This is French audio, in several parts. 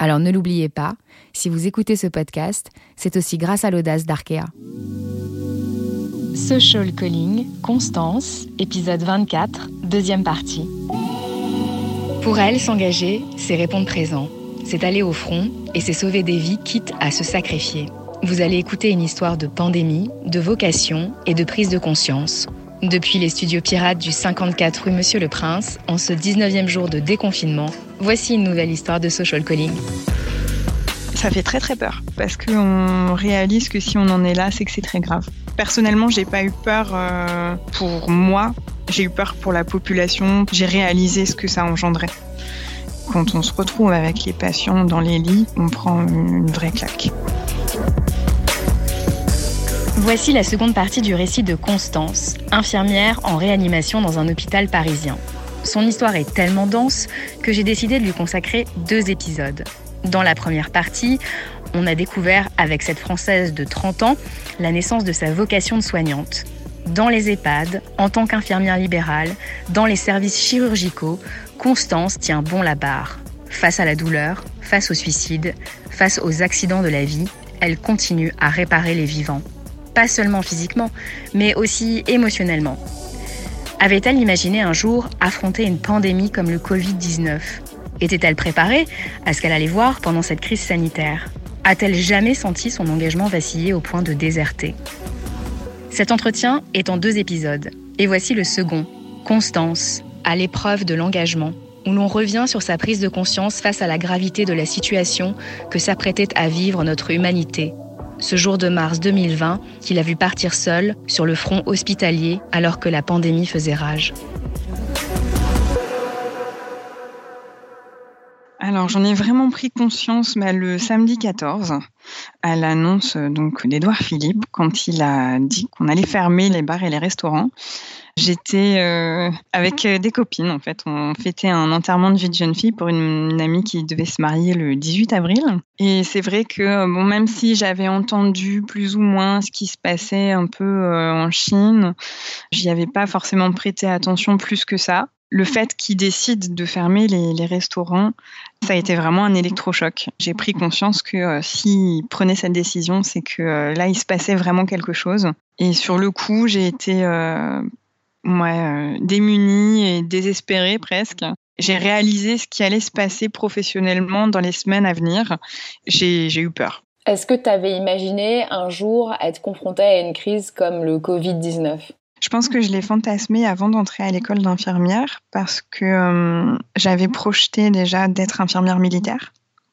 Alors ne l'oubliez pas, si vous écoutez ce podcast, c'est aussi grâce à l'audace d'Arkea. Social Calling, Constance, épisode 24, deuxième partie. Pour elle, s'engager, c'est répondre présent. C'est aller au front et c'est sauver des vies quitte à se sacrifier. Vous allez écouter une histoire de pandémie, de vocation et de prise de conscience. Depuis les studios pirates du 54 rue Monsieur le Prince, en ce 19e jour de déconfinement, voici une nouvelle histoire de social calling. Ça fait très très peur parce qu'on réalise que si on en est là, c'est que c'est très grave. Personnellement, j'ai pas eu peur euh, pour moi, j'ai eu peur pour la population. J'ai réalisé ce que ça engendrait. Quand on se retrouve avec les patients dans les lits, on prend une vraie claque. Voici la seconde partie du récit de Constance, infirmière en réanimation dans un hôpital parisien. Son histoire est tellement dense que j'ai décidé de lui consacrer deux épisodes. Dans la première partie, on a découvert avec cette Française de 30 ans la naissance de sa vocation de soignante. Dans les EHPAD, en tant qu'infirmière libérale, dans les services chirurgicaux, Constance tient bon la barre. Face à la douleur, face au suicide, face aux accidents de la vie, elle continue à réparer les vivants. Pas seulement physiquement, mais aussi émotionnellement. Avait-elle imaginé un jour affronter une pandémie comme le Covid-19 Était-elle préparée à ce qu'elle allait voir pendant cette crise sanitaire? A-t-elle jamais senti son engagement vaciller au point de déserter? Cet entretien est en deux épisodes, et voici le second, Constance, à l'épreuve de l'engagement, où l'on revient sur sa prise de conscience face à la gravité de la situation que s'apprêtait à vivre notre humanité. Ce jour de mars 2020 qu'il a vu partir seul sur le front hospitalier alors que la pandémie faisait rage. Alors j'en ai vraiment pris conscience mais le samedi 14 à l'annonce donc d'Edouard Philippe quand il a dit qu'on allait fermer les bars et les restaurants. J'étais euh, avec des copines en fait. On fêtait un enterrement de vie de jeune fille pour une, amie qui devait se marier le 18 avril. Et c'est vrai que bon, même si j'avais entendu plus ou moins ce qui se passait un peu euh, en Chine, j'y avais pas forcément prêté attention plus que ça le fait qu'ils décident de fermer les, restaurants, ça a été vraiment un électrochoc. J'ai pris conscience que euh, s'ils prenaient cette décision, c'est que euh, là, il se passait vraiment quelque chose. Et sur le coup, j'ai été euh, démunie et désespérée presque. J'ai réalisé ce qui allait se passer professionnellement dans les semaines à venir. J'ai eu peur. Est-ce que tu avais imaginé un jour être confronté à une crise comme le Covid-19 je pense que je l'ai fantasmé avant d'entrer à l'école d'infirmière parce que euh, j'avais projeté déjà d'être infirmière militaire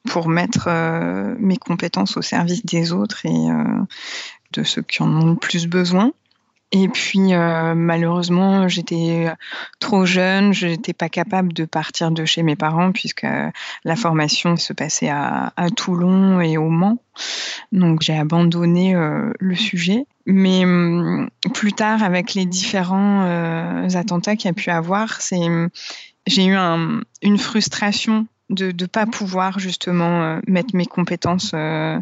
pour mettre euh, mes compétences au service des autres et euh, de ceux qui en ont le plus besoin. Et puis malheureusement, j'étais trop jeune, je n'étais pas capable de partir de chez mes parents puisque la formation se passait à, à Toulon et au Mans. Donc j'ai abandonné le sujet. Mais hum, plus tard, avec les différents euh, attentats qu'il y a pu avoir, c'est j'ai eu un, une frustration de ne pas pouvoir justement euh, mettre mes compétences euh,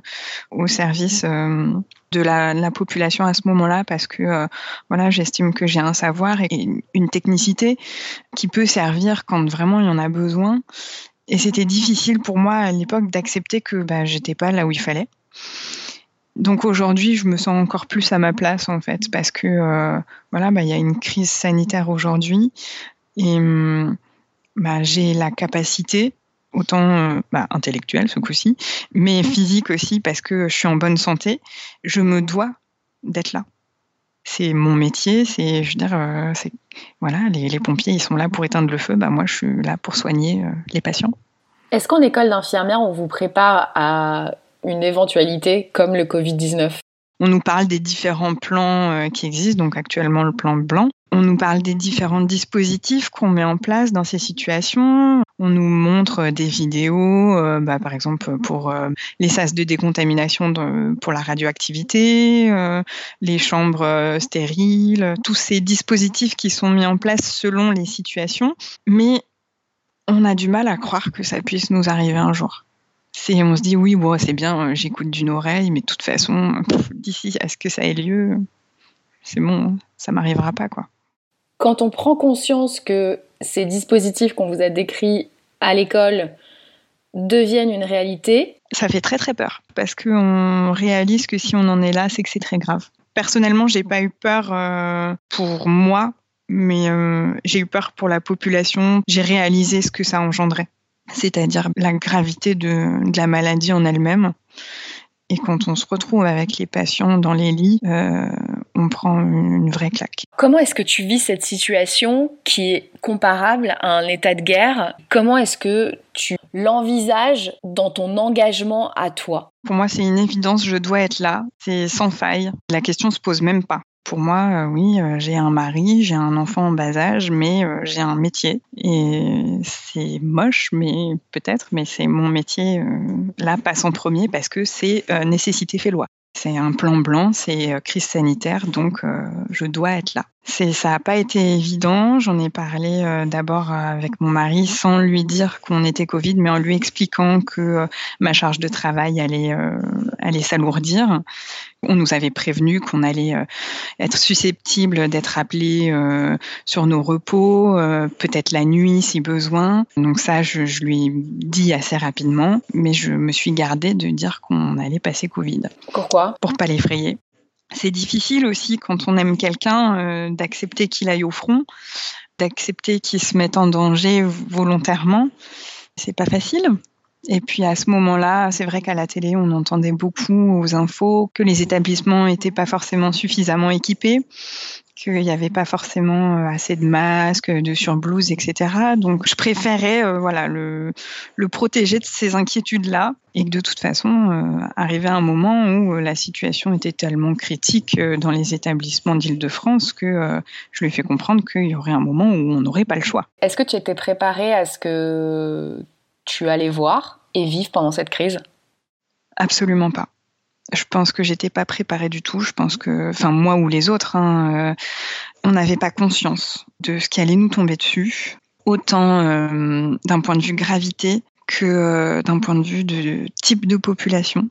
au service de la, la, population à ce moment-là parce que voilà j'estime que j'ai un savoir et une technicité qui peut servir quand vraiment il y en a besoin. Et c'était difficile pour moi à l'époque d'accepter que bah, j'étais pas là où il fallait donc aujourd'hui, je me sens encore plus à ma place en fait, parce que euh, voilà, bah, il y a une crise sanitaire aujourd'hui et hum, bah, j'ai la capacité, autant euh, bah, intellectuelle ce coup-ci, mais physique aussi, parce que je suis en bonne santé. Je me dois d'être là. C'est mon métier, c'est, je veux dire, euh, c'est voilà, les, les, pompiers ils sont là pour éteindre le feu, bah moi je suis là pour soigner les patients. Est-ce qu'en école d'infirmière on vous prépare à une éventualité comme le Covid-19 on nous parle des différents plans euh, qui existent, donc actuellement le plan blanc. On nous parle des différents dispositifs qu'on met en place dans ces situations. On nous montre des vidéos, euh, bah, par exemple pour euh, les sas de décontamination pour la radioactivité, euh, les chambres stériles, tous ces dispositifs qui sont mis en place selon les situations. Mais on a du mal à croire que ça puisse nous arriver un jour. C'est, on se dit oui, bon, c'est bien, j'écoute d'une oreille, mais de toute façon, d'ici à ce que ça ait lieu, c'est bon, ça m'arrivera pas, quoi. Quand on prend conscience que ces dispositifs qu'on vous a décrits à l'école deviennent une réalité, ça fait très très peur parce qu'on réalise que si on en est là, c'est que c'est très grave. Personnellement, j'ai pas eu peur euh, pour moi, mais euh, j'ai eu peur pour la population. J'ai réalisé ce que ça engendrait, c'est-à-dire la gravité de, de la maladie en elle-même. Et quand on se retrouve avec les patients dans les lits, euh, on prend une vraie claque. Comment est-ce que tu vis cette situation qui est comparable à un état de guerre? Comment est-ce que tu l'envisages dans ton engagement à toi? Pour moi, c'est une évidence, je dois être là, c'est sans faille. La question se pose même pas. Pour moi, euh, oui, euh, j'ai un mari, j'ai un enfant en bas âge, mais euh, j'ai un métier. Et c'est moche, mais peut-être, mais c'est mon métier. là passe en premier parce que c'est nécessité fait loi. C'est un plan blanc, c'est crise sanitaire, donc je dois être là. C'est, ça n'a pas été évident. J'en ai parlé d'abord avec mon mari sans lui dire qu'on était Covid, mais en lui expliquant que ma charge de travail allait, allait s'alourdir, on nous avait prévenu qu'on allait euh, être susceptible d'être appelé euh, sur nos repos, euh, peut-être la nuit si besoin. Donc ça, je, je, lui ai dit assez rapidement, mais je me suis gardée de dire qu'on allait passer Covid. Pourquoi? Pour pas l'effrayer. C'est difficile aussi quand on aime quelqu'un d'accepter qu'il aille au front, d'accepter qu'il se mette en danger volontairement. C'est pas facile. Et puis à ce moment-là, c'est vrai qu'à la télé, on entendait beaucoup aux infos que les établissements n'étaient pas forcément suffisamment équipés, qu'il n'y avait pas forcément euh, assez de masques, de surblouses, etc. Donc je préférais euh, voilà le, le protéger de ces inquiétudes-là et que de toute façon, euh, arriver à un moment où la situation était tellement critique dans les établissements d'Île-de-France que je lui ai fait comprendre qu'il y aurait un moment où on n'aurait pas le choix. Est-ce que tu étais préparée à ce que tu allais voir et vivre pendant cette crise? Absolument pas. Je pense que j'étais pas préparée du tout. Je pense que, enfin moi ou les autres, hein, euh, on n'avait pas conscience de ce qui allait nous tomber dessus, autant euh, d'un point de vue gravité que euh, d'un point de vue de type de population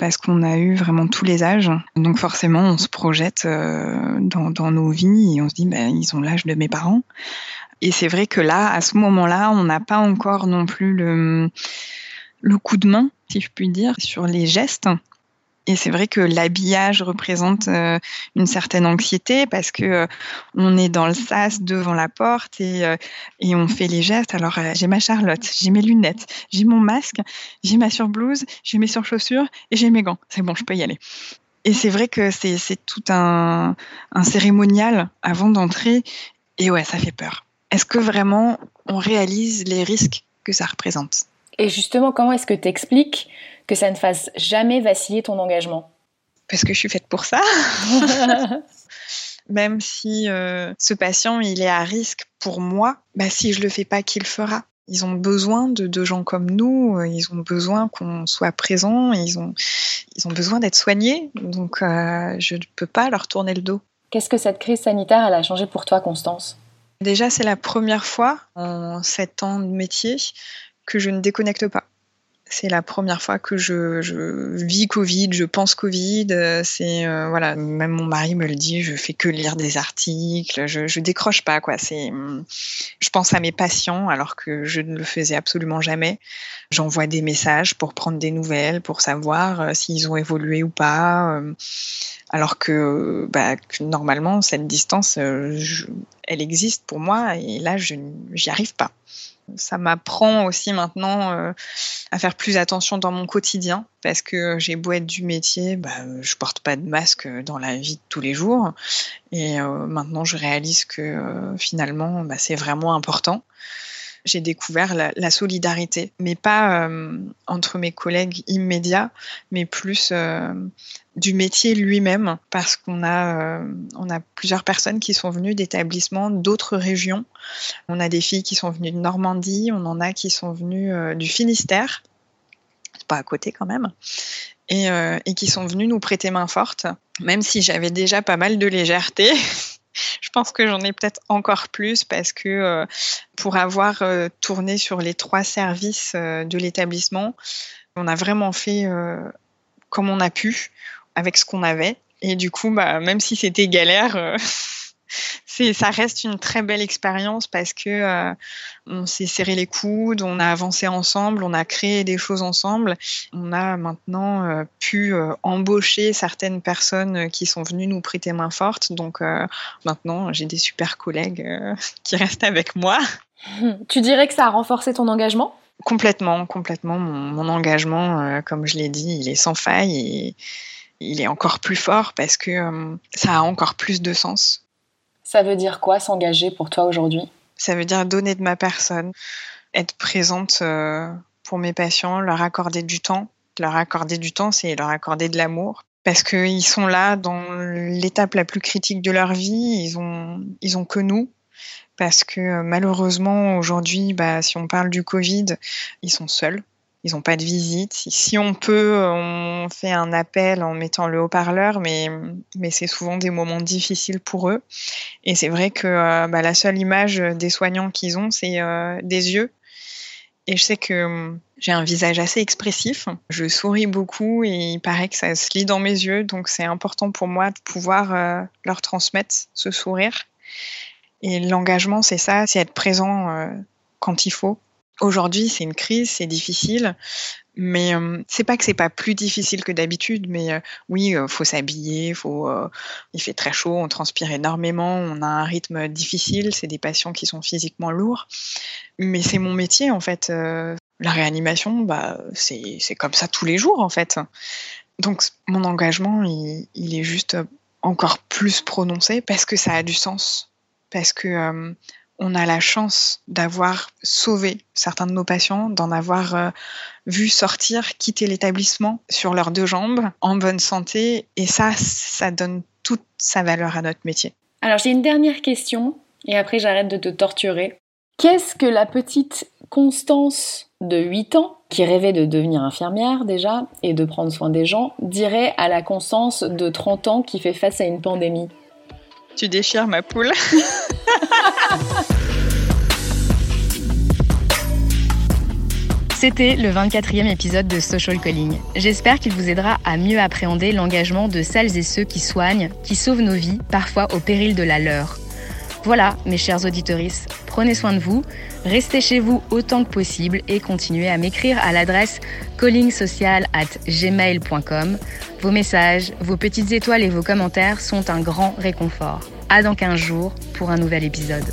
parce qu'on a eu vraiment tous les âges. Donc forcément, on se projette dans, dans, nos vies et on se dit, ben, ils ont l'âge de mes parents. Et c'est vrai que là, à ce moment-là, on n'a pas encore non plus le, le coup de main, si je puis dire, sur les gestes. Et c'est vrai que l'habillage représente euh, une certaine anxiété parce que euh, on est dans le sas devant la porte et, euh, et on fait les gestes. Alors j'ai ma Charlotte, j'ai mes lunettes, j'ai mon masque, j'ai ma surblouse, j'ai mes surchaussures et j'ai mes gants. C'est bon, je peux y aller. Et c'est vrai que c'est tout un, un cérémonial avant d'entrer. Et ouais, ça fait peur est-ce que vraiment on réalise les risques que ça représente? Et justement, comment est-ce que tu expliques que ça ne fasse jamais vaciller ton engagement Parce que je suis faite pour ça. Même si euh, ce patient il est à risque pour moi, bah, si je le fais pas, qui le fera Ils ont besoin de, gens comme nous, euh, ils ont besoin qu'on soit présent, ils ont, ils ont besoin d'être soignés, donc euh, je ne peux pas leur tourner le dos. Qu'est-ce que cette crise sanitaire elle a changé pour toi, Constance? Déjà, c'est la première fois en sept ans de métier que je ne déconnecte pas. C'est la première fois que je, vis Covid, je pense Covid. C'est euh, voilà, même mon mari me le dit, je fais que lire des articles, je, je décroche pas quoi. C'est, je pense à mes patients alors que je ne le faisais absolument jamais. J'envoie des messages pour prendre des nouvelles, pour savoir euh, s'ils ont évolué ou pas. Euh, alors que, bah, normalement cette distance, elle existe pour moi et là je j'y arrive pas ça m'apprend aussi maintenant euh, à faire plus attention dans mon quotidien parce que j'ai beau être du métier, bah, je porte pas de masque dans la vie de tous les jours et euh, maintenant je réalise que euh, finalement bah, c'est vraiment important. J'ai découvert la, solidarité, mais pas euh, entre mes collègues immédiats, mais plus euh, du métier lui-même, parce qu'on a, on a plusieurs personnes qui sont venues d'établissements d'autres régions. On a des filles qui sont venues de Normandie, on en a qui sont venues du Finistère, pas à côté quand même, et qui sont venues nous prêter main forte, même si j'avais déjà pas mal de légèreté. je pense que j'en ai peut-être encore plus parce que euh, pour avoir euh, tourné sur les trois services euh, de l'établissement, on a vraiment fait comme on a pu avec ce qu'on avait. Et du coup, bah, même si c'était galère, ça reste une très belle expérience parce que euh, on s'est serré les coudes, on a avancé ensemble, on a créé des choses ensemble. On a maintenant euh, pu euh, embaucher certaines personnes qui sont venues nous prêter main forte. Donc maintenant, j'ai des super collègues qui restent avec moi. Tu dirais que ça a renforcé ton engagement? Complètement, complètement. Mon, mon engagement, comme je l'ai dit, il est sans faille et il est encore plus fort parce que ça a encore plus de sens. Ça veut dire quoi s'engager pour toi aujourd'hui? Ça veut dire donner de ma personne, être présente euh, pour mes patients, leur accorder du temps. Leur accorder du temps, c'est leur accorder de l'amour. Parce qu'ils sont là dans l'étape la plus critique de leur vie, ils ont, ils ont que nous. Parce que malheureusement, aujourd'hui, bah, si on parle du Covid, ils sont seuls ils n'ont pas de visite. Si on peut, on fait un appel en mettant le haut-parleur, mais, mais c'est souvent des moments difficiles pour eux. Et c'est vrai que euh, bah, la seule image des soignants qu'ils ont, c'est euh, des yeux. Et je sais que j'ai un visage assez expressif. Je souris beaucoup et il paraît que ça se lit dans mes yeux. Donc c'est important pour moi de pouvoir euh, leur transmettre ce sourire. Et l'engagement, c'est ça, c'est être présent quand il faut Aujourd'hui, c'est une crise, c'est difficile, mais euh, c'est pas que c'est pas plus difficile que d'habitude, mais euh, oui, euh, faut s'habiller, faut, il fait très chaud, on transpire énormément, on a un rythme difficile, c'est des patients qui sont physiquement lourds, mais c'est mon métier en fait. la réanimation, bah, c'est comme ça tous les jours en fait. Donc mon engagement, il est juste encore plus prononcé parce que ça a du sens, parce que on a la chance d'avoir sauvé certains de nos patients, d'en avoir euh, vu sortir, quitter l'établissement sur leurs deux jambes, en bonne santé. Et ça, ça donne toute sa valeur à notre métier. Alors j'ai une dernière question, et après j'arrête de te torturer. Qu'est-ce que la petite Constance de 8 ans, qui rêvait de devenir infirmière déjà, et de prendre soin des gens, dirait à la Constance de 30 ans qui fait face à une pandémie? Tu déchires ma poule. C'était le 24e épisode de Social Calling. J'espère qu'il vous aidera à mieux appréhender l'engagement de celles et ceux qui soignent, qui sauvent nos vies, parfois au péril de la leur. Voilà, mes chers auditeurs, prenez soin de vous, restez chez vous autant que possible et continuez à m'écrire à l'adresse callingsocial@gmail.com. Vos messages, vos petites étoiles et vos commentaires sont un grand réconfort. À dans 15 jours pour un nouvel épisode.